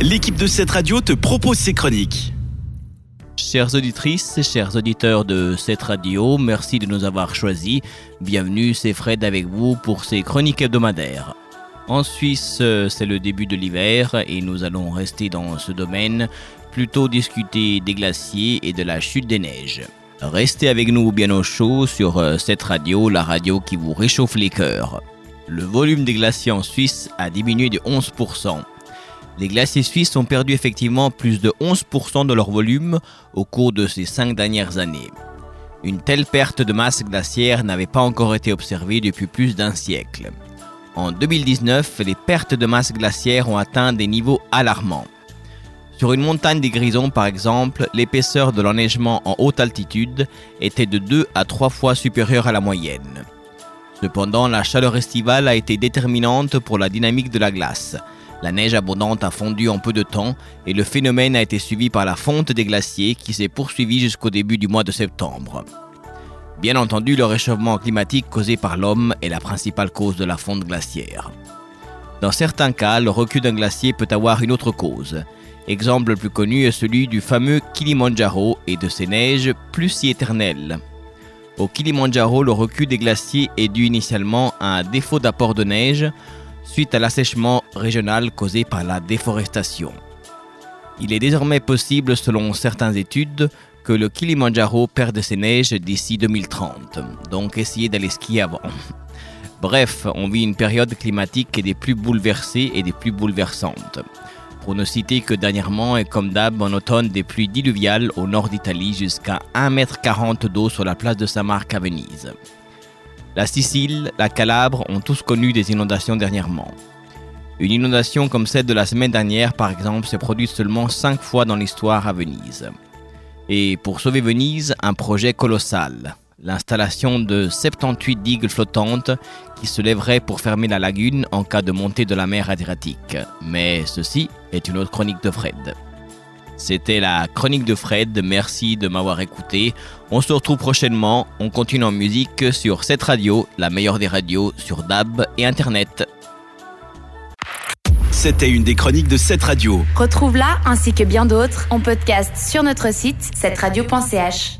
l'équipe de cette radio te propose ses chroniques. Chères auditrices chers auditeurs de cette radio, merci de nous avoir choisis. Bienvenue, c'est Fred avec vous pour ces chroniques hebdomadaires. En Suisse, c'est le début de l'hiver et nous allons rester dans ce domaine, plutôt discuter des glaciers et de la chute des neiges. Restez avec nous bien au chaud sur euh, cette radio, la radio qui vous réchauffe les cœurs. Le volume des glaciers en Suisse a diminué de 11%. Les glaciers suisses ont perdu effectivement plus de 11% de leur volume au cours de ces cinq dernières années. Une telle perte de masse glaciaire n'avait pas encore été observée depuis plus d'un siècle. En 2019, les pertes de masse glaciaire ont atteint des niveaux alarmants. Sur une montagne des Grisons, par exemple, l'épaisseur de l'enneigement en haute altitude était de 2 à 3 fois supérieure à la moyenne. Cependant, la chaleur estivale a été déterminante pour la dynamique de la glace. La neige abondante a fondu en peu de temps et le phénomène a été suivi par la fonte des glaciers qui s'est poursuivie jusqu'au début du mois de septembre. Bien entendu, le réchauffement climatique causé par l'homme est la principale cause de la fonte glaciaire. Dans certains cas, le recul d'un glacier peut avoir une autre cause. Exemple le plus connu est celui du fameux Kilimanjaro et de ses neiges plus si éternelles. Au Kilimanjaro, le recul des glaciers est dû initialement à un défaut d'apport de neige suite à l'assèchement régional causé par la déforestation. Il est désormais possible, selon certaines études, que le Kilimanjaro perde ses neiges d'ici 2030, donc essayez d'aller skier avant. Bref, on vit une période climatique des plus bouleversées et des plus bouleversantes. Pour ne citer que dernièrement, et comme d'hab, en automne, des pluies diluviales au nord d'Italie jusqu'à 1,40 m d'eau sur la place de Saint-Marc à Venise. La Sicile, la Calabre ont tous connu des inondations dernièrement. Une inondation comme celle de la semaine dernière, par exemple, s'est produite seulement 5 fois dans l'histoire à Venise. Et pour sauver Venise, un projet colossal l'installation de 78 digues flottantes qui se lèveraient pour fermer la lagune en cas de montée de la mer Adriatique. Mais ceci est une autre chronique de Fred. C'était la chronique de Fred, merci de m'avoir écouté. On se retrouve prochainement, on continue en musique sur cette radio, la meilleure des radios sur DAB et Internet. C'était une des chroniques de cette radio. Retrouve-la ainsi que bien d'autres en podcast sur notre site cette radio.ch.